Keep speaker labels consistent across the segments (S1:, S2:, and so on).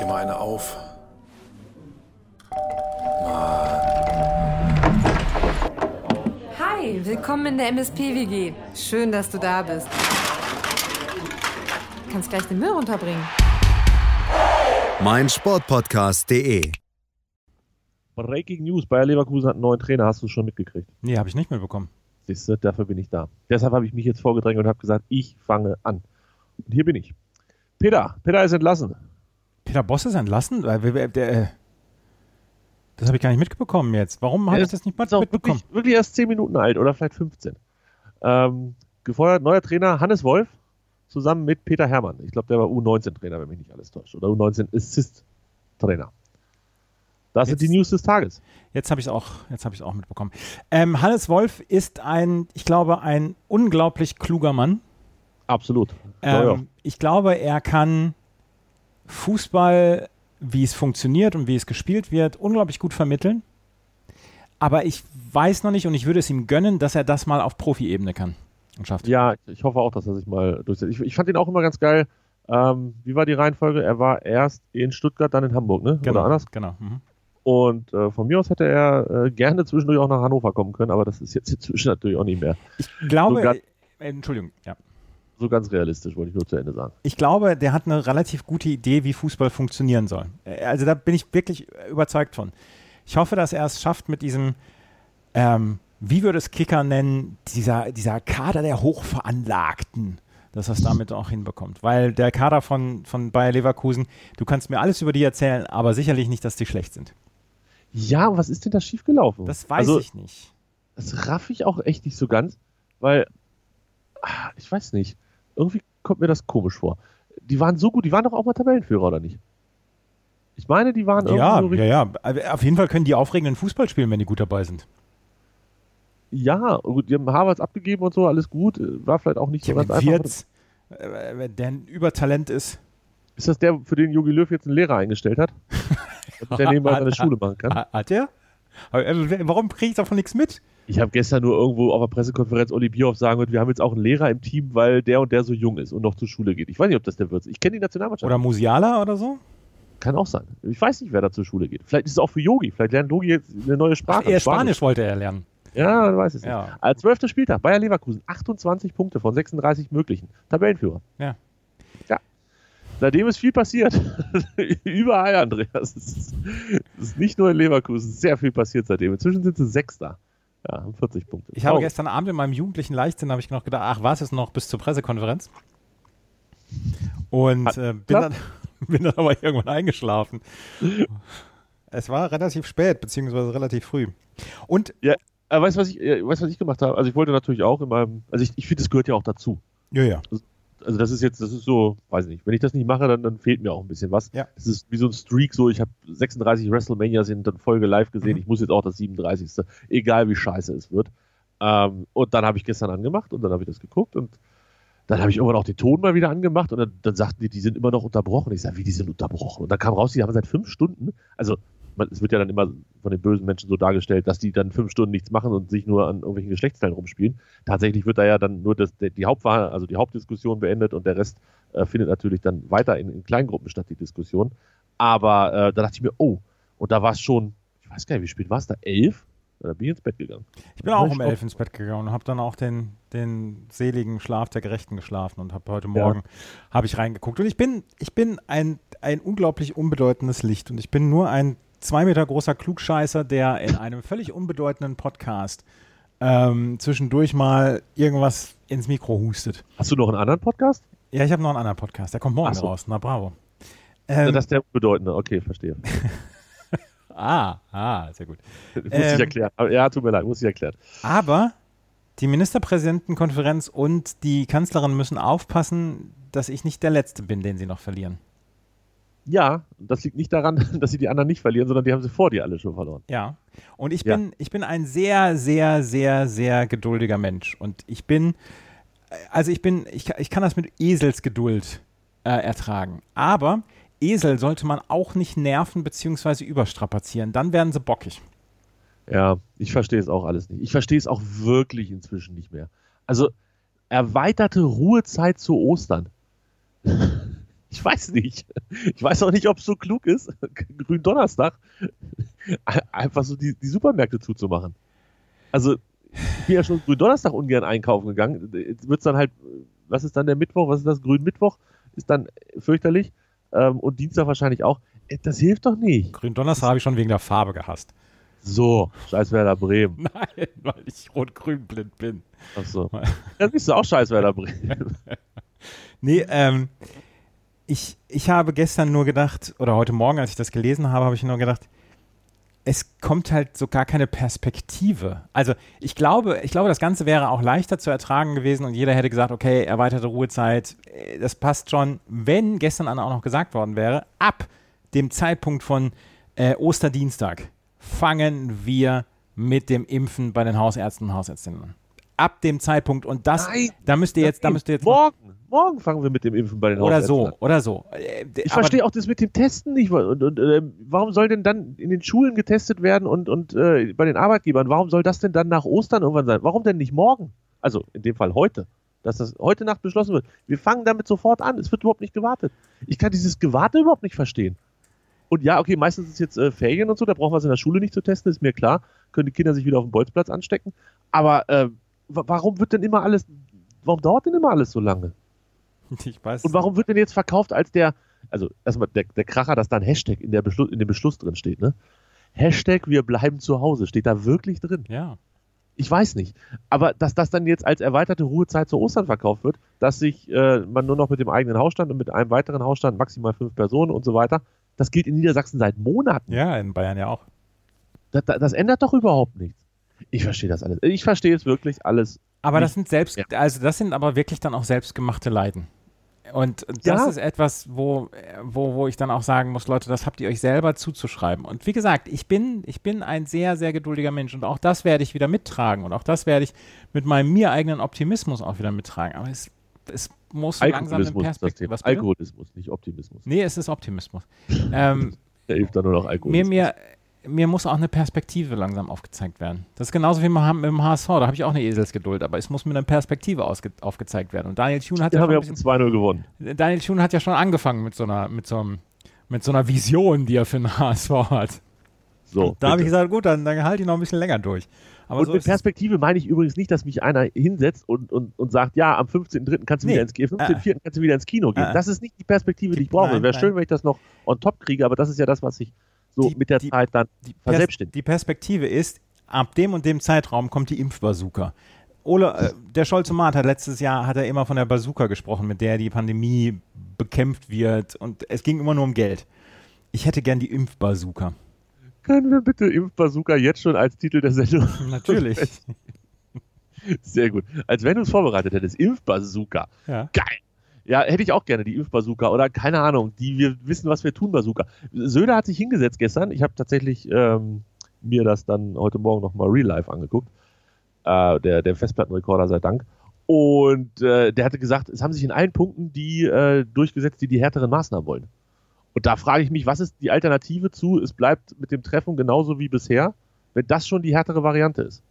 S1: dir mal eine auf.
S2: Hi, willkommen in der MSP-WG. Schön, dass du da bist. Du kannst gleich den Müll runterbringen.
S3: mein Sportpodcast.de.
S4: Breaking News: Bayer Leverkusen hat einen neuen Trainer. Hast du es schon mitgekriegt?
S5: Nee, habe ich nicht mitbekommen.
S4: Siehst du, dafür bin ich da. Deshalb habe ich mich jetzt vorgedrängt und habe gesagt, ich fange an. Und hier bin ich. Peter, Peter ist entlassen.
S5: Peter Boss ist entlassen? Äh, Das habe ich gar nicht mitbekommen jetzt. Warum habe ich das nicht mal mitbekommen?
S4: wirklich, wirklich erst 10 Minuten alt oder vielleicht 15. Ähm, gefeuert neuer Trainer Hannes Wolf zusammen mit Peter Hermann. Ich glaube, der war U19-Trainer, wenn mich nicht alles täuscht. Oder U19-Assist-Trainer. Das sind
S5: Jetzt-
S4: die News des Tages.
S5: Jetzt habe ich es auch, jetzt auch mitbekommen. Ähm, Hannes Wolf ist ein, ich glaube, ein unglaublich kluger Mann.
S4: Absolut.
S5: Ähm, ich glaube, er kann Fußball, wie es funktioniert und wie es gespielt wird, unglaublich gut vermitteln. Aber ich weiß noch nicht und ich würde es ihm gönnen, dass er das mal auf Profi-Ebene kann und schafft.
S4: Ja, ich hoffe auch, dass er sich mal durchsetzt. Ich, ich fand ihn auch immer ganz geil. Ähm, wie war die Reihenfolge? Er war erst in Stuttgart, dann in Hamburg, ne?
S5: genau.
S4: Oder anders?
S5: Genau. Mhm.
S4: Und äh, von mir aus hätte er äh, gerne zwischendurch auch nach Hannover kommen können, aber das ist jetzt inzwischen natürlich auch nicht mehr.
S5: Ich glaube,
S4: Sogar-
S5: äh, Entschuldigung, ja.
S4: So ganz realistisch, wollte ich nur zu Ende sagen.
S5: Ich glaube, der hat eine relativ gute Idee, wie Fußball funktionieren soll. Also da bin ich wirklich überzeugt von. Ich hoffe, dass er es schafft mit diesem, ähm, wie würde es Kicker nennen, dieser, dieser Kader der Hochveranlagten, dass er es damit auch hinbekommt. Weil der Kader von, von Bayer Leverkusen, du kannst mir alles über die erzählen, aber sicherlich nicht, dass die schlecht sind.
S4: Ja, was ist denn da schiefgelaufen?
S5: Das weiß
S4: also,
S5: ich nicht.
S4: Das raff ich auch echt nicht so ganz, weil, ah, ich weiß nicht, irgendwie kommt mir das komisch vor. Die waren so gut, die waren doch auch mal Tabellenführer, oder nicht? Ich meine, die waren
S5: Ja,
S4: irgendwie so
S5: ja,
S4: richtig-
S5: ja. Auf jeden Fall können die aufregenden Fußball spielen, wenn die gut dabei sind.
S4: ja, gut, die haben Harvards abgegeben und so, alles gut, war vielleicht auch nicht so ganz
S5: Kevin
S4: einfach.
S5: Wirtz, äh, der ein Übertalent ist.
S4: Ist das der, für den Jogi Löw jetzt einen Lehrer eingestellt hat? Der nebenbei seine Schule machen kann?
S5: Ha- Hat er? Äh, Warum kriege ich davon nichts mit?
S4: Ich habe gestern nur irgendwo auf der Pressekonferenz Oli Bierhoff sagen gehört, wir haben jetzt auch einen Lehrer im Team, weil der und der so jung ist und noch zur Schule geht. Ich weiß nicht, ob das der wird. Ich kenne die Nationalmannschaft.
S5: Oder Musiala oder so?
S4: Kann auch sein. Ich weiß nicht, wer da zur Schule geht. Vielleicht ist es auch für Yogi. Vielleicht lernt Yogi jetzt eine neue Sprache.
S5: Eher Spanisch wollte er lernen.
S4: Ja, man weiß es nicht.
S5: Ja.
S4: Als zwölfter Spieltag, Bayer Leverkusen, 28 Punkte von 36 möglichen. Tabellenführer.
S5: Ja.
S4: Ja. Seitdem ist viel passiert. Überall, Andreas. Es ist, es ist nicht nur in Leverkusen, sehr viel passiert seitdem. Inzwischen sind sie Sechster. Ja, haben 40 Punkte.
S5: Ich habe
S4: Traurig.
S5: gestern Abend in meinem jugendlichen Leichtsinn habe ich noch gedacht, ach, was ist noch bis zur Pressekonferenz? Und äh, bin, dann, bin dann aber irgendwann eingeschlafen. Es war relativ spät, beziehungsweise relativ früh. Und
S4: Ja, äh, weißt du, was ich, äh, weißt, was ich gemacht habe? Also ich wollte natürlich auch in meinem, also ich, ich finde, das gehört ja auch dazu.
S5: ja, ja.
S4: Also das ist jetzt, das ist so, weiß nicht, wenn ich das nicht mache, dann, dann fehlt mir auch ein bisschen was.
S5: Ja.
S4: Das ist wie so ein Streak, so ich habe 36 WrestleManias in Folge live gesehen,
S5: Mhm.
S4: ich muss jetzt auch das 37. Egal wie scheiße es wird. Ähm, und dann habe ich gestern angemacht und dann habe ich das geguckt und dann habe ich irgendwann auch den Ton mal wieder angemacht und dann, dann sagten die, die sind immer noch unterbrochen. Ich sage, wie die sind unterbrochen? Und dann kam raus, die haben seit fünf Stunden, also man, es wird ja dann immer von den bösen Menschen so dargestellt, dass die dann fünf Stunden nichts machen und sich nur an irgendwelchen Geschlechtsteilen rumspielen. Tatsächlich wird da ja dann nur das, die Hauptwahl, also die Hauptdiskussion beendet und der Rest äh, findet natürlich dann weiter in, in Kleingruppen statt, die Diskussion. Aber äh, da dachte ich mir, oh, und da war es schon, ich weiß gar nicht, wie spät war es da? Elf? Da bin ich ins Bett gegangen.
S5: Ich bin auch um elf ins Bett gegangen und habe dann auch den, den seligen Schlaf der Gerechten geschlafen und habe heute
S4: Ja.
S5: Morgen habe ich reingeguckt. Und ich bin, ich bin ein, ein unglaublich unbedeutendes Licht und ich bin nur ein zwei Meter großer Klugscheißer, der in einem völlig unbedeutenden Podcast ähm, zwischendurch mal irgendwas ins Mikro hustet.
S4: Hast du noch einen anderen Podcast?
S5: Ja, ich habe noch einen anderen Podcast, der kommt morgen
S4: so.
S5: raus. Na bravo. Ähm,
S4: das ist der bedeutende, okay, verstehe.
S5: ah, ah, sehr gut.
S4: muss ich
S5: Ähm,
S4: erklären. Aber, ja, tut mir leid, muss ich erklären.
S5: Aber die Ministerpräsidentenkonferenz und die Kanzlerin müssen aufpassen, dass ich nicht der Letzte bin, den sie noch verlieren.
S4: Ja, das liegt nicht daran, dass sie die anderen nicht verlieren, sondern die haben sie vor dir alle schon verloren.
S5: Ja. Und ich
S4: Ja.
S5: bin, ich bin ein sehr, sehr, sehr, sehr geduldiger Mensch. Und ich bin, also ich bin, ich, ich kann das mit Eselsgeduld äh, ertragen. Aber Esel sollte man auch nicht nerven bzw. überstrapazieren. Dann werden sie bockig.
S4: Ja, ich verstehe es auch alles nicht. Ich verstehe es auch wirklich inzwischen nicht mehr. Also erweiterte Ruhezeit zu Ostern. Ich weiß nicht. Ich weiß auch nicht, ob es so klug ist, Gründonnerstag einfach so die, die Supermärkte zuzumachen. Also, ich bin ja schon Gründonnerstag ungern einkaufen gegangen. Jetzt wird es dann halt, was ist dann der Mittwoch? Was ist das? Grünmittwoch? Ist dann fürchterlich. Ähm, und Dienstag wahrscheinlich auch. Äh, das hilft doch nicht.
S5: Gründonnerstag habe ich schon wegen der Farbe gehasst.
S4: So, scheiß Werder Bremen.
S5: Nein, weil ich rot-grün blind bin.
S4: Ach so. Dann bist du auch scheiß Werder Bremen.
S5: nee, ähm, ich, ich habe gestern nur gedacht, oder heute Morgen, als ich das gelesen habe, habe ich nur gedacht, es kommt halt so gar keine Perspektive. Also ich glaube, ich glaube, das Ganze wäre auch leichter zu ertragen gewesen und jeder hätte gesagt, okay, erweiterte Ruhezeit, äh, das passt schon, wenn gestern auch noch gesagt worden wäre, ab dem Zeitpunkt von äh, Osterdienstag fangen wir mit dem Impfen bei den Hausärzten und Hausärztinnen an. Ab dem Zeitpunkt und das, Nein, da müsst ihr jetzt, da müsst ihr jetzt
S4: morgen, morgen fangen wir mit dem Impfen bei den
S5: oder
S4: Hausärzten
S5: so,
S4: an.
S5: Oder so, oder
S4: äh, so. Ich verstehe auch das mit dem Testen nicht. Und, und äh, warum soll denn dann in den Schulen getestet werden und, und äh, bei den Arbeitgebern? Warum soll das denn dann nach Ostern irgendwann sein? Warum denn nicht morgen? Also in dem Fall heute dass das heute Nacht beschlossen wird. Wir fangen damit sofort an. Es wird überhaupt nicht gewartet. Ich kann dieses Gewarte überhaupt nicht verstehen. Und ja, okay, meistens ist jetzt äh, Ferien und so, da brauchen wir es in der Schule nicht zu testen, ist mir klar. Können die Kinder sich wieder auf dem Bolzplatz anstecken. Aber äh, warum wird denn immer alles, warum dauert denn immer alles so lange?
S5: Ich weiß.
S4: Und warum wird denn jetzt verkauft als der, also erstmal der, der Kracher, dass da ein Hashtag in, der Beschluss, in dem Beschluss drin steht, ne? Hashtag wir bleiben zu Hause, steht da wirklich drin.
S5: Ja.
S4: Ich weiß nicht. Aber dass das dann jetzt als erweiterte Ruhezeit zu Ostern verkauft wird, dass sich äh, man nur noch mit dem eigenen Hausstand und mit einem weiteren Hausstand, maximal fünf Personen und so weiter, das gilt in Niedersachsen seit Monaten.
S5: Ja, in Bayern ja auch.
S4: Das, das, das ändert doch überhaupt nichts. Ich verstehe das alles. Ich verstehe es wirklich alles.
S5: Aber das sind selbst, also das sind aber wirklich dann auch selbstgemachte Leiden. Und das ja. ist etwas, wo, wo, wo ich dann auch sagen muss, Leute, das habt ihr euch selber zuzuschreiben. Und wie gesagt, ich bin, ich bin ein sehr, sehr geduldiger Mensch und auch das werde ich wieder mittragen und auch das werde ich mit meinem mir eigenen Optimismus auch wieder mittragen. Aber es, es muss langsam in Perspektive.
S4: Was Alkoholismus, nicht Optimismus.
S5: Nee, es ist Optimismus. ähm,
S4: da hilft dann nur noch
S5: Alkoholismus. Mir, mir, mir muss auch eine Perspektive langsam aufgezeigt werden. Das ist genauso wie mit dem HSV, da habe ich auch eine Eselsgeduld, aber es muss mit einer Perspektive aufgezeigt werden. Und Daniel Thune hat
S4: ja, ja wir haben 2-0 gewonnen.
S5: Daniel Thune hat ja schon angefangen mit so einer, mit so einem, mit so einer Vision, die er für den HSV hat. So, da habe ich gesagt, gut, dann, dann halte ich noch ein bisschen länger durch.
S4: Aber und so mit Perspektive meine ich übrigens nicht, dass mich einer hinsetzt und, und, und sagt, ja, am 15.3. kannst du nee. wieder ins Kino, 15.4. Äh. kannst du wieder ins Kino gehen. Äh. Das ist nicht die Perspektive, die ich brauche. Wäre schön, wenn ich das noch on top kriege, aber das ist ja das, was ich so die, mit der die, Zeit dann
S5: die verselbstständigt. Die Perspektive ist, ab dem und dem Zeitraum kommt die Impfbazooka. Ole, äh, der Scholz-Mat hat letztes Jahr hat er immer von der Bazooka gesprochen, mit der die Pandemie bekämpft wird und es ging immer nur um Geld. Ich hätte gern die Impfbazooka.
S4: Können wir bitte Impfbazooka jetzt schon als Titel der Sendung?
S5: Natürlich.
S4: Sehr gut. Als wenn du es vorbereitet hättest. Impfbazooka. Ja. Geil. Ja, hätte ich auch gerne, die Impfbazooka oder keine Ahnung, die wir wissen, was wir tun, Bazooka. Söder hat sich hingesetzt gestern. Ich habe tatsächlich ähm, mir das dann heute Morgen nochmal real life angeguckt. Äh, der, der Festplattenrekorder sei Dank. Und äh, der hatte gesagt, es haben sich in allen Punkten die äh, durchgesetzt, die die härteren Maßnahmen wollen. Und da frage ich mich, was ist die Alternative zu, es bleibt mit dem Treffen genauso wie bisher, wenn das schon die härtere Variante ist?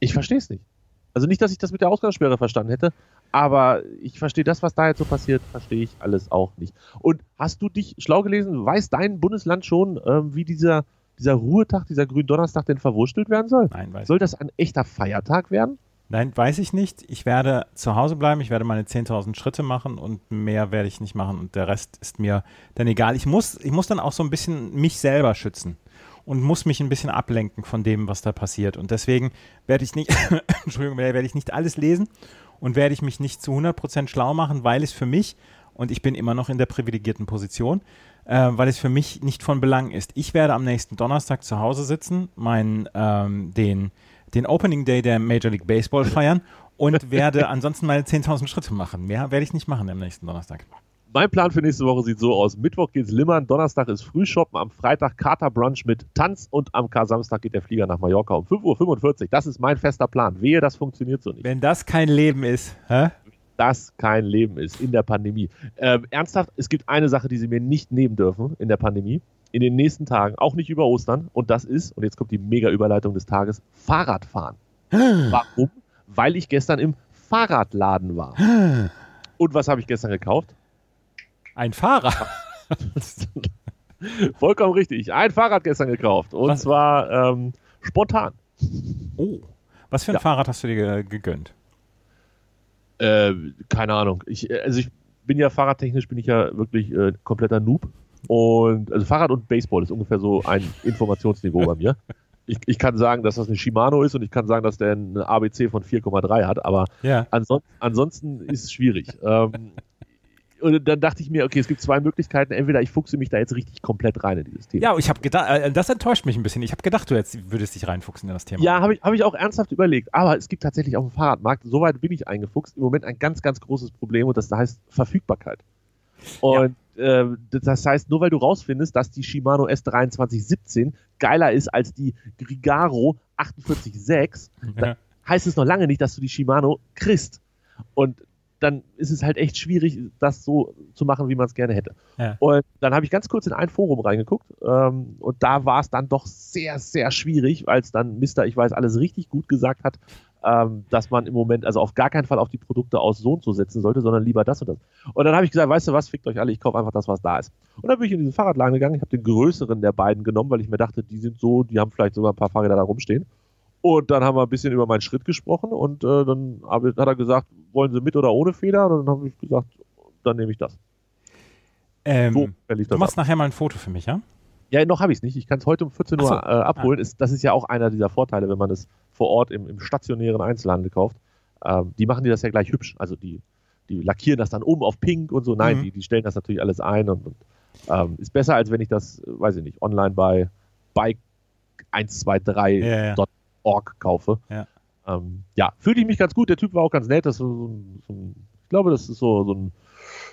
S4: Ich verstehe es nicht. Also nicht, dass ich das mit der Ausgangssperre verstanden hätte, aber ich verstehe das, was da jetzt so passiert, verstehe ich alles auch nicht. Und hast du dich schlau gelesen? Weiß dein Bundesland schon, ähm, wie dieser, dieser Ruhetag, dieser Gründonnerstag denn verwurstelt werden soll?
S5: Nein, weiß
S4: Soll das ein echter Feiertag werden?
S5: Nein, weiß ich nicht. Ich werde zu Hause bleiben, ich werde meine 10.000 Schritte machen und mehr werde ich nicht machen und der Rest ist mir dann egal. Ich muss, ich muss dann auch so ein bisschen mich selber schützen und muss mich ein bisschen ablenken von dem, was da passiert. Und deswegen werde ich nicht, Entschuldigung, werde ich nicht alles lesen und werde ich mich nicht zu 100% schlau machen, weil es für mich, und ich bin immer noch in der privilegierten Position, äh, weil es für mich nicht von Belang ist. Ich werde am nächsten Donnerstag zu Hause sitzen, meinen, ähm, den, den Opening Day der Major League Baseball feiern und werde ansonsten meine 10.000 Schritte machen. Mehr werde ich nicht machen am nächsten Donnerstag.
S4: Mein Plan für nächste Woche sieht so aus. Mittwoch geht's Limmern, Donnerstag ist Frühshoppen, am Freitag Katerbrunch mit Tanz und am Kar-Samstag geht der Flieger nach Mallorca um 5.45 Uhr. Das ist mein fester Plan. Wehe, das funktioniert so nicht.
S5: Wenn das kein Leben ist, hä?
S4: das kein Leben ist in der Pandemie. Ähm, ernsthaft, es gibt eine Sache, die Sie mir nicht nehmen dürfen in der Pandemie. In den nächsten Tagen, auch nicht über Ostern. Und das ist, und jetzt kommt die Mega-Überleitung des Tages, Fahrradfahren. Warum? Weil ich gestern im Fahrradladen war. Und was habe ich gestern gekauft?
S5: Ein Fahrrad?
S4: Vollkommen richtig. Ein Fahrrad gestern gekauft. Und
S5: Was?
S4: zwar ähm, spontan.
S5: Oh. Was für ein
S4: Ja.
S5: Fahrrad hast du dir ge- gegönnt?
S4: Äh, keine Ahnung. Ich, äh, also ich bin ja fahrradtechnisch bin ich ja wirklich äh, kompletter Noob. Und also Fahrrad und Baseball ist ungefähr so ein Informationsniveau bei mir. Ich, ich kann sagen, dass das eine Shimano ist und ich kann sagen, dass der eine ABC von 4,3 hat, aber
S5: Ja.
S4: anson ansonsten ist es schwierig. ähm, und dann dachte ich mir, okay, es gibt zwei Möglichkeiten. Entweder ich fuchse mich da jetzt richtig komplett rein in dieses Thema.
S5: Ja, ich habe gedacht, äh, das enttäuscht mich ein bisschen. Ich habe gedacht, du jetzt würdest dich reinfuchsen in das Thema.
S4: Ja, habe ich, hab ich auch ernsthaft überlegt. Aber es gibt tatsächlich auf dem Fahrradmarkt, soweit bin ich eingefuchst, im Moment ein ganz, ganz großes Problem und das heißt Verfügbarkeit. Und ähm, das heißt, nur weil du rausfindest, dass die Shimano S2317 geiler ist als die Grigaro 48.6,
S5: Ja.
S4: heißt es noch lange nicht, dass du die Shimano kriegst. Und dann ist es halt echt schwierig, das so zu machen, wie man es gerne hätte.
S5: Ja.
S4: Und dann habe ich ganz kurz in ein Forum reingeguckt ähm, und da war es dann doch sehr, sehr schwierig, als dann Mister, ich weiß alles richtig gut gesagt hat, ähm, dass man im Moment also auf gar keinen Fall auf die Produkte aus so und so setzen sollte, sondern lieber das und das. Und dann habe ich gesagt, weißt du was, fickt euch alle, ich kaufe einfach das, was da ist. Und dann bin ich in diesen Fahrradladen gegangen, ich habe den größeren der beiden genommen, weil ich mir dachte, die sind so, die haben vielleicht sogar ein paar Fahrräder da rumstehen. Und dann haben wir ein bisschen über meinen Schritt gesprochen und äh, dann hat er gesagt, wollen Sie mit oder ohne Feder? Und dann habe ich gesagt, dann nehme ich das.
S5: Ähm,
S4: So verlief
S5: du
S4: das
S5: machst
S4: ab.
S5: nachher mal ein Foto für mich, ja?
S4: Ja, noch habe ich es nicht. Ich kann es heute um 14 Uhr
S5: so.
S4: äh, abholen. Ist, das ist ja auch einer dieser Vorteile, wenn man es vor Ort im, im stationären Einzelhandel kauft. Ähm, die machen dir das ja gleich hübsch. Also die, die lackieren das dann um auf pink und so. Nein,
S5: Mhm.
S4: die, die stellen das natürlich alles ein und, und ähm, ist besser, als wenn ich das, äh, weiß ich nicht, online bei bike 123.org
S5: Ja, ja.
S4: kaufe.
S5: Ja.
S4: Ähm, ja, fühlte ich mich ganz gut. Der Typ war auch ganz nett. Das so, ein- so ein, ich glaube, das ist so, so ein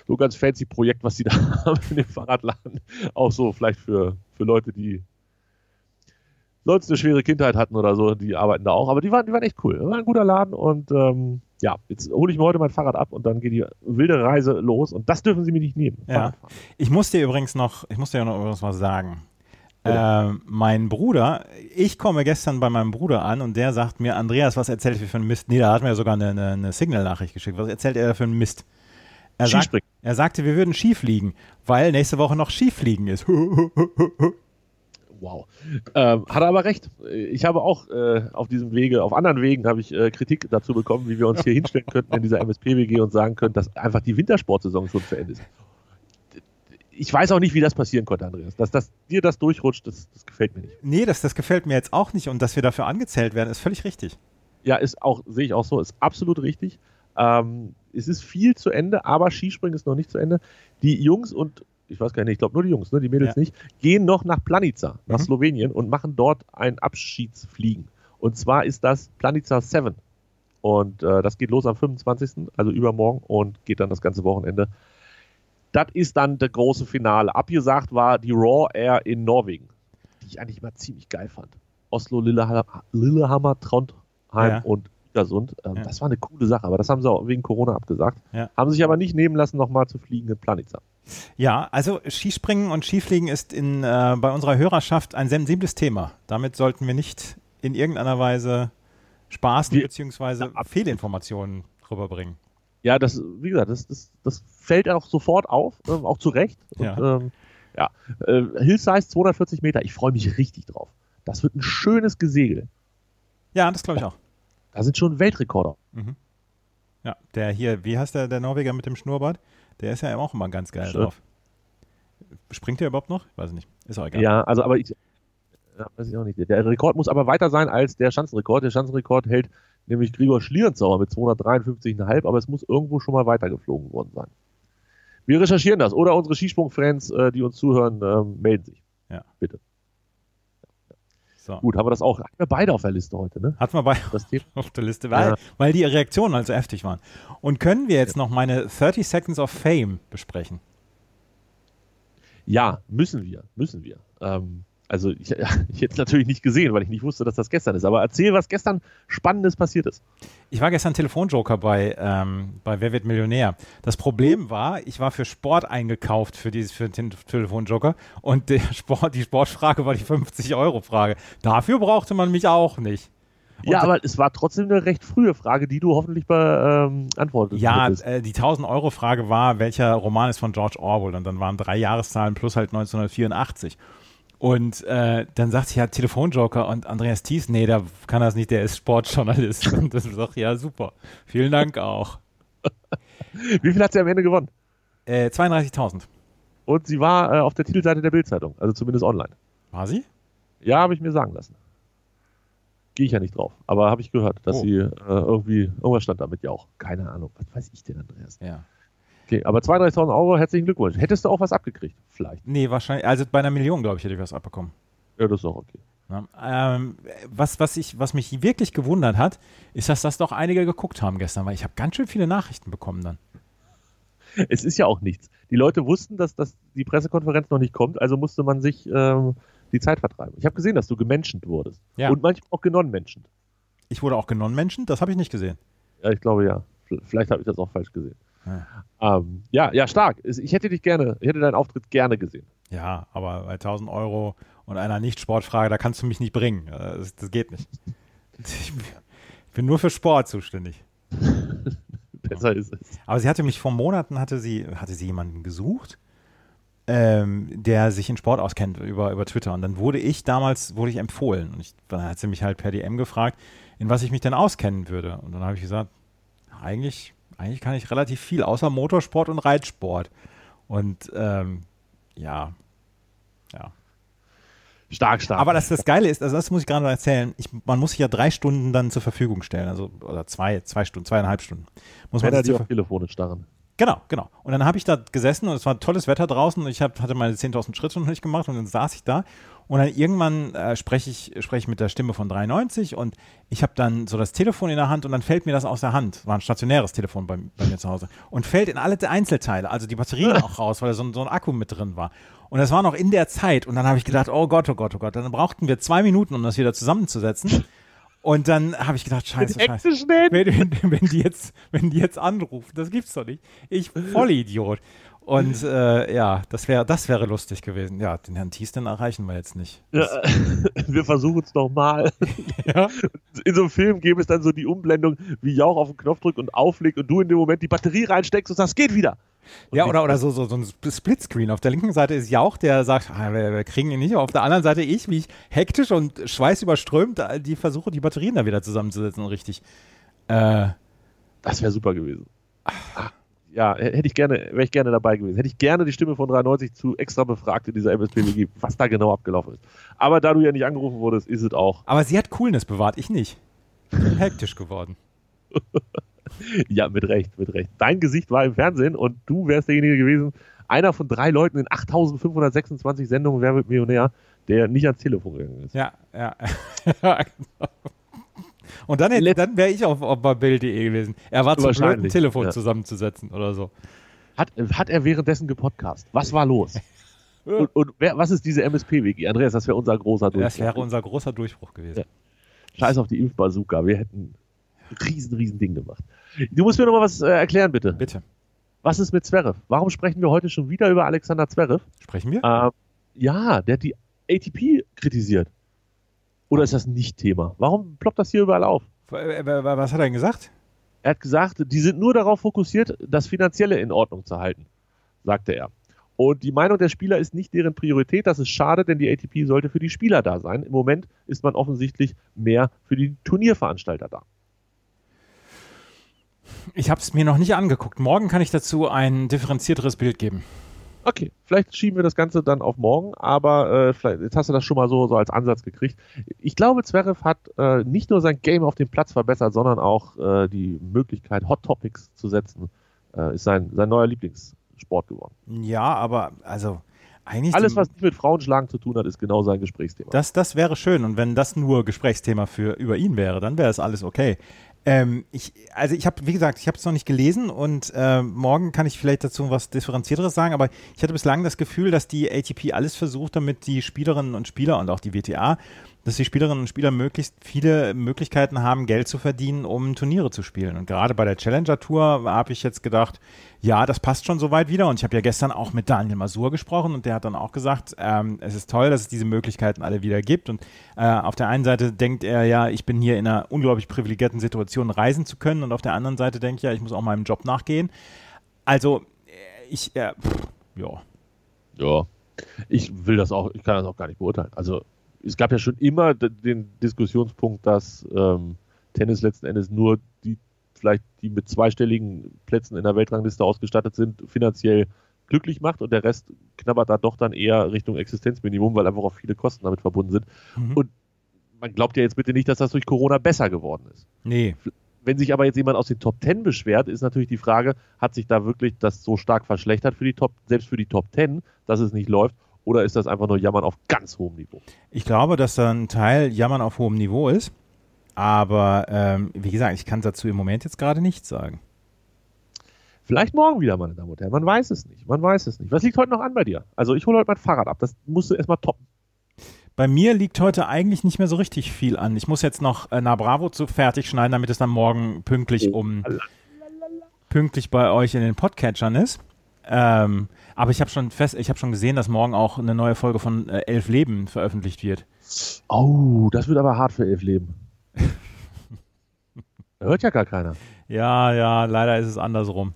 S4: so ganz fancy Projekt, was die da haben in dem Fahrradladen. Auch so vielleicht für, für Leute, die sonst eine schwere Kindheit hatten oder so, die arbeiten da auch. Aber die waren, die waren echt cool. War ein guter Laden und ähm, ja, jetzt hole ich mir heute mein Fahrrad ab und dann geht die wilde Reise los und das dürfen sie mir nicht nehmen.
S5: Ja. Ich muss dir übrigens noch, ich muss dir noch übrigens was sagen.
S4: Ja.
S5: Ähm, mein Bruder, ich komme gestern bei meinem Bruder an und der sagt mir, Andreas, was erzählt ihr für einen Mist? Nee, da hat mir sogar eine, eine, eine Signal-Nachricht geschickt. Was erzählt er für einen Mist? Er, sagt, er sagte, wir würden Ski fliegen, weil nächste Woche noch Skifliegen ist.
S4: Wow. Ähm, hat er aber recht. Ich habe auch äh, auf diesem Wege, auf anderen Wegen habe ich äh, Kritik dazu bekommen, wie wir uns hier hinstellen könnten in dieser MSP-WG und sagen können, dass einfach die Wintersportsaison schon zu Ende ist. Ich weiß auch nicht, wie das passieren konnte, Andreas. Dass, dass dir das durchrutscht, das, das gefällt mir nicht.
S5: nee, das, das gefällt mir jetzt auch nicht und dass wir dafür angezählt werden, ist völlig richtig.
S4: Ja, ist auch, sehe ich auch so, ist absolut richtig. Ähm, es ist viel zu Ende, aber Skispringen ist noch nicht zu Ende. Die Jungs und ich weiß gar nicht, ich glaube nur die Jungs, ne, die Mädels
S5: Ja.
S4: nicht, gehen noch nach Planica, nach
S5: Mhm.
S4: Slowenien und machen dort ein Abschiedsfliegen. Und zwar ist das Planica 7. Und äh, das geht los am 25., also übermorgen und geht dann das ganze Wochenende. Das ist dann das große Finale. Abgesagt war die Raw Air in Norwegen, die ich eigentlich mal ziemlich geil fand. Oslo, Lillehammer, Lillehammer Trondheim
S5: Ja.
S4: und Vikersund. Ähm,
S5: Ja.
S4: Das war eine coole Sache, aber das haben sie auch wegen Corona abgesagt.
S5: Ja.
S4: Haben sich aber nicht nehmen lassen, nochmal zu fliegen in Planica.
S5: Ja, also Skispringen und Skifliegen ist in, äh, bei unserer Hörerschaft ein sensibles Thema. Damit sollten wir nicht in irgendeiner Weise
S4: Wir-
S5: bzw. Fehlinformationen rüberbringen.
S4: Ja, das, wie gesagt, das, das, das fällt auch sofort auf, ähm, auch zu Recht. Und,
S5: Ja.
S4: ähm, ja. Äh, Hillsize 240 Meter, ich freue mich richtig drauf. Das wird ein schönes Gesegel.
S5: Ja, das glaube ich auch.
S4: Da sind schon Weltrekorder.
S5: Ja, der hier, wie heißt der, der Norweger mit dem Schnurrbart? Der ist ja auch immer ganz geil
S4: Schön.
S5: drauf. Springt der überhaupt noch? Weiß ich nicht. Ist auch egal.
S4: Ja, also aber ich, ja, weiß ich auch nicht. Der Rekord muss aber weiter sein als der Schanzenrekord. Der Schanzenrekord hält nämlich Gregor Schlierenzauer mit 253,5, aber es muss irgendwo schon mal weitergeflogen worden sein. Wir recherchieren das oder unsere Skisprung-Fans, äh, die uns zuhören, ähm, melden sich.
S5: So.
S4: Gut, haben wir das auch. Hatten wir beide auf der Liste heute, ne?
S5: Hatten wir bei
S4: Das Thema.
S5: auf der Liste, weil,
S4: Ja.
S5: weil die Reaktionen halt so heftig waren. Und können wir jetzt noch meine 30 Seconds of Fame besprechen?
S4: Ja, müssen wir, müssen wir. Ähm, also ich, ich hätte es natürlich nicht gesehen, weil ich nicht wusste, dass das gestern ist. Aber erzähl, was gestern Spannendes passiert ist.
S5: Ich war gestern Telefonjoker bei, ähm, bei Wer wird Millionär. Das Problem war, ich war für Sport eingekauft für, dieses, für den Telefonjoker und der Sport, die Sportfrage war die 50-Euro-Frage. Dafür brauchte man mich auch nicht.
S4: ja, aber es war trotzdem eine recht frühe Frage, die du hoffentlich beantwortet ähm,
S5: Ja, äh, die 1000-Euro-Frage war, welcher Roman ist von George Orwell? Und dann waren drei Jahreszahlen plus halt 1984. Und äh, dann sagt sie ja Telefonjoker und Andreas Thies, nee, da kann das nicht, der ist Sportjournalist. Und das sagt, ja, super. Vielen Dank auch.
S4: Wie viel hat sie am Ende gewonnen?
S5: Äh, 32.000.
S4: Und sie war äh, auf der Titelseite der Bildzeitung, also zumindest online.
S5: War sie?
S4: Ja, habe ich mir sagen lassen. Gehe ich ja nicht drauf, aber habe ich gehört, dass
S5: Oh.
S4: sie äh, irgendwie, irgendwas stand damit ja auch. Keine Ahnung, was weiß ich denn, Andreas?
S5: Ja.
S4: Okay, aber 32.000 Euro, herzlichen Glückwunsch. Hättest du auch was abgekriegt? Vielleicht.
S5: Nee, wahrscheinlich, also bei einer Million, glaube ich, hätte ich was abbekommen.
S4: Ja, das ist auch okay.
S5: Ja, ähm, was, was, ich, was mich wirklich gewundert hat, ist, dass das doch einige geguckt haben gestern, weil ich habe ganz schön viele Nachrichten bekommen dann.
S4: Es ist ja auch nichts. Die Leute wussten, dass, dass die Pressekonferenz noch nicht kommt, also musste man sich ähm, die Zeit vertreiben. Ich habe gesehen, dass du gemenschent wurdest.
S5: Ja.
S4: Und manchmal auch genon-menschent.
S5: Ich wurde auch genommen, Menschen, das habe ich nicht gesehen.
S4: Ja, ich glaube ja. Vielleicht habe ich das auch falsch gesehen.
S5: Ja.
S4: Ähm, ja, ja, stark. Ich hätte dich gerne, ich hätte deinen Auftritt gerne gesehen.
S5: Ja, aber bei 1000 Euro und einer Nicht-Sportfrage, da kannst du mich nicht bringen. Äh, Das, das geht nicht. Ich bin nur für Sport zuständig.
S4: Besser ist es.
S5: Aber sie hatte mich vor Monaten, hatte sie, hatte sie jemanden gesucht, ähm, der sich in Sport auskennt über, über Twitter. Und dann wurde ich damals, wurde ich empfohlen. Und ich, dann hat sie mich halt per DM gefragt, in was ich mich denn auskennen würde. Und dann habe ich gesagt, eigentlich, eigentlich kann ich relativ viel, außer Motorsport und Reitsport. Und ähm, ja, ja.
S4: Stark, stark.
S5: Aber das, das Geile ist, also das muss ich gerade noch erzählen, ich, man muss sich ja drei Stunden dann zur Verfügung stellen, also oder zwei, zwei Stunden, zweieinhalb Stunden. Muss man
S4: Männer,
S5: sich
S4: die auf Telefone starren.
S5: Genau, genau. Und dann habe ich da gesessen und es war tolles Wetter draußen und ich hab, hatte meine 10.000 Schritte noch nicht gemacht und dann saß ich da und dann irgendwann äh, spreche ich, spreche ich mit der Stimme von 93 und ich habe dann so das Telefon in der Hand und dann fällt mir das aus der Hand. War ein stationäres Telefon bei, bei mir zu Hause und fällt in alle Einzelteile, also die Batterien auch raus, weil da so so ein Akku mit drin war. Und das war noch in der Zeit und dann habe ich gedacht, oh Gott, oh Gott, oh Gott. Dann brauchten wir zwei Minuten, um das wieder zusammenzusetzen. Und dann habe ich gedacht, scheiße, scheiße. Wenn, wenn, wenn, die jetzt, wenn die jetzt anrufen, das gibt's doch nicht. Ich Vollidiot. Und äh, ja, das wäre das wäre lustig gewesen. Ja, den Herrn Thies, den erreichen wir jetzt nicht.
S4: Ja, wir versuchen es nochmal.
S5: Ja.
S4: In so einem Film gäbe es dann so die Umblendung, wie Jauch auf den Knopf drückt und auflegt und du in dem Moment die Batterie reinsteckst und sagst, geht wieder.
S5: Ja, oder, oder so, so, so ein Splitscreen. Auf der linken Seite ist Jauch, der sagt, ah, wir, wir kriegen ihn nicht. Auf der anderen Seite ich, wie ich hektisch und schweißüberströmt äh, die versuche, die Batterien da wieder zusammenzusetzen und richtig. Äh,
S4: Das wäre super gewesen. Ah, Ja, hätte ich gerne, wäre ich gerne dabei gewesen. Hätte ich gerne die Stimme von 93 zu extra befragt in dieser MSPWG, was da genau abgelaufen ist. Aber da du ja nicht angerufen wurdest, ist es auch.
S5: aber sie hat Coolness bewahrt, ich nicht. Ich bin hektisch geworden.
S4: Ja, mit Recht, mit Recht. Dein Gesicht war im Fernsehen und du wärst derjenige gewesen, einer von drei Leuten in 8526 Sendungen Wer wird Millionär, der nicht ans Telefon gegangen ist.
S5: Ja, ja. ja genau. Und dann, hätte- dann wäre ich auf, auf bei Bild.de gewesen. Er war zu blöd, ein Telefon
S4: ja.
S5: zusammenzusetzen oder so.
S4: Hat, hat er währenddessen gepodcast? Was war los? Und, und wer, was ist diese MSP-WG? Andreas, das wäre unser großer
S5: Das
S4: Durchbruch.
S5: wäre unser großer Durchbruch gewesen.
S4: Ja. Scheiß auf die Impfbazooka. Wir hätten riesen, riesen Ding gemacht. Du musst mir noch mal was äh, erklären, bitte.
S5: Bitte,
S4: Was ist mit Zverev? Warum sprechen wir heute schon wieder über Alexander Zverev?
S5: sprechen wir?
S4: Ähm, ja, der hat die ATP kritisiert. Oder ist das nicht Thema? Warum ploppt das hier überall auf?
S5: Was hat er denn gesagt?
S4: Er hat gesagt, die sind nur darauf fokussiert, das Finanzielle in Ordnung zu halten, sagte er. Und die Meinung der Spieler ist nicht deren Priorität. Das ist schade, denn die ATP sollte für die Spieler da sein. Im Moment ist man offensichtlich mehr für die Turnierveranstalter da.
S5: Ich habe es mir noch nicht angeguckt. Morgen kann ich dazu ein differenzierteres Bild geben.
S4: Okay, vielleicht schieben wir das Ganze dann auf morgen, aber äh, vielleicht, jetzt hast du das schon mal so, so als Ansatz gekriegt. Ich glaube, Zverev hat äh, nicht nur sein Game auf dem Platz verbessert, sondern auch äh, die Möglichkeit, Hot Topics zu setzen, äh, ist sein, sein neuer Lieblingssport geworden.
S5: Ja, aber also eigentlich.
S4: Alles, was nicht mit Frauenschlagen zu tun hat, ist genau sein Gesprächsthema.
S5: Das, das wäre schön. Und wenn das nur Gesprächsthema für über ihn wäre, dann wäre es alles okay. Ähm, ich, also ich habe, wie gesagt, ich habe es noch nicht gelesen und äh, morgen kann ich vielleicht dazu was Differenzierteres sagen, aber ich hatte bislang das Gefühl, dass die ATP alles versucht, damit die Spielerinnen und Spieler und auch die WTA dass die Spielerinnen und Spieler möglichst viele Möglichkeiten haben, Geld zu verdienen, um Turniere zu spielen. Und gerade bei der Challenger Tour habe ich jetzt gedacht, ja, das passt schon soweit wieder. Und ich habe ja gestern auch mit Daniel Masur gesprochen und der hat dann auch gesagt, ähm, es ist toll, dass es diese Möglichkeiten alle wieder gibt. Und äh, auf der einen Seite denkt er, ja, ich bin hier in einer unglaublich privilegierten Situation, reisen zu können. Und auf der anderen Seite denke ich, ja, ich muss auch meinem Job nachgehen. Also, äh, ich, äh, pff, ja.
S4: Ja. Ich will das auch, ich kann das auch gar nicht beurteilen. Also es gab ja schon immer den Diskussionspunkt, dass ähm, Tennis letzten Endes nur vielleicht die mit zweistelligen Plätzen in der Weltrangliste ausgestattet sind, finanziell glücklich macht und der Rest knabbert da doch dann eher Richtung Existenzminimum, weil einfach auch viele Kosten damit verbunden sind. Mhm. Und man glaubt ja jetzt bitte nicht, dass das durch Corona besser geworden ist.
S5: Nee.
S4: Wenn sich aber jetzt jemand aus den Top Ten beschwert, ist natürlich die Frage, hat sich da wirklich das so stark verschlechtert für die Top, selbst für die Top Ten, dass es nicht läuft? Oder ist das einfach nur Jammern auf ganz hohem Niveau?
S5: Ich glaube, dass da ein Teil Jammern auf hohem Niveau ist. Aber ähm, wie gesagt, ich kann dazu im Moment jetzt gerade nichts sagen.
S4: Vielleicht morgen wieder, meine Damen und Herren. Man weiß es nicht. Man weiß es nicht. Was liegt heute noch an bei dir? Also ich hole heute mein Fahrrad ab. Das musst du erstmal toppen.
S5: Bei mir liegt heute eigentlich nicht mehr so richtig viel an. Ich muss jetzt noch äh, Na Bravo zu fertig schneiden, damit es dann morgen pünktlich um pünktlich bei euch in den Podcatchern ist. Ähm, aber ich habe schon fest, ich habe schon gesehen, dass morgen auch eine neue Folge von äh, Elf Leben veröffentlicht wird.
S4: Oh, das wird aber hart für Elf Leben. Hört ja gar keiner.
S5: Ja, ja, leider ist es andersrum.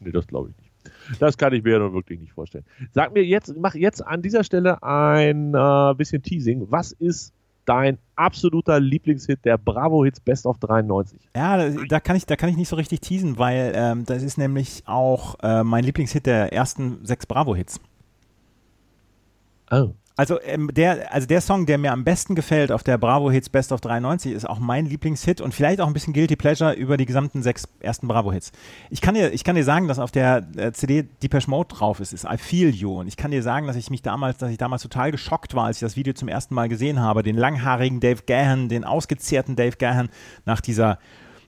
S4: Nee, das glaube ich nicht. Das kann ich mir ja wirklich nicht vorstellen. Sag mir jetzt, mach jetzt an dieser Stelle ein äh, bisschen Teasing. Was ist dein absoluter Lieblingshit der Bravo Hits Best of 93?
S5: Ja, da kann ich, da kann ich nicht so richtig teasen, weil ähm, das ist nämlich auch äh, mein Lieblingshit der ersten sechs Bravo Hits. Oh. Also, ähm, der, also der Song, der mir am besten gefällt auf der Bravo Hits Best of 93, ist auch mein Lieblingshit und vielleicht auch ein bisschen Guilty Pleasure über die gesamten sechs ersten Bravo Hits. Ich kann dir, ich kann dir sagen, dass auf der äh, CD Depeche Mode drauf ist, ist I Feel You und ich kann dir sagen, dass ich mich damals, dass ich damals total geschockt war, als ich das Video zum ersten Mal gesehen habe, den langhaarigen Dave Gahan, den ausgezehrten Dave Gahan nach dieser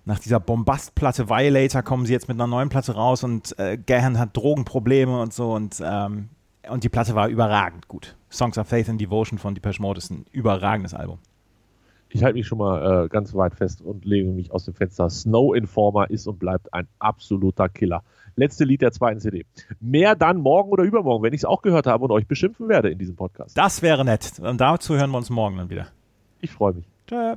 S5: nach dieser Bombastplatte Violator kommen sie jetzt mit einer neuen Platte raus und äh, Gahan hat Drogenprobleme und so und ähm, und die Platte war überragend gut. Songs of Faith and Devotion von Depeche Mode ist ein überragendes Album.
S4: Ich halte mich schon mal äh, ganz weit fest und lege mich aus dem Fenster. Snow Informer ist und bleibt ein absoluter Killer. Letzte Lied der zweiten CD. Mehr dann morgen oder übermorgen, wenn ich es auch gehört habe und euch beschimpfen werde in diesem Podcast.
S5: Das wäre nett. Und dazu hören wir uns morgen dann wieder.
S4: Ich freue mich. Tschö.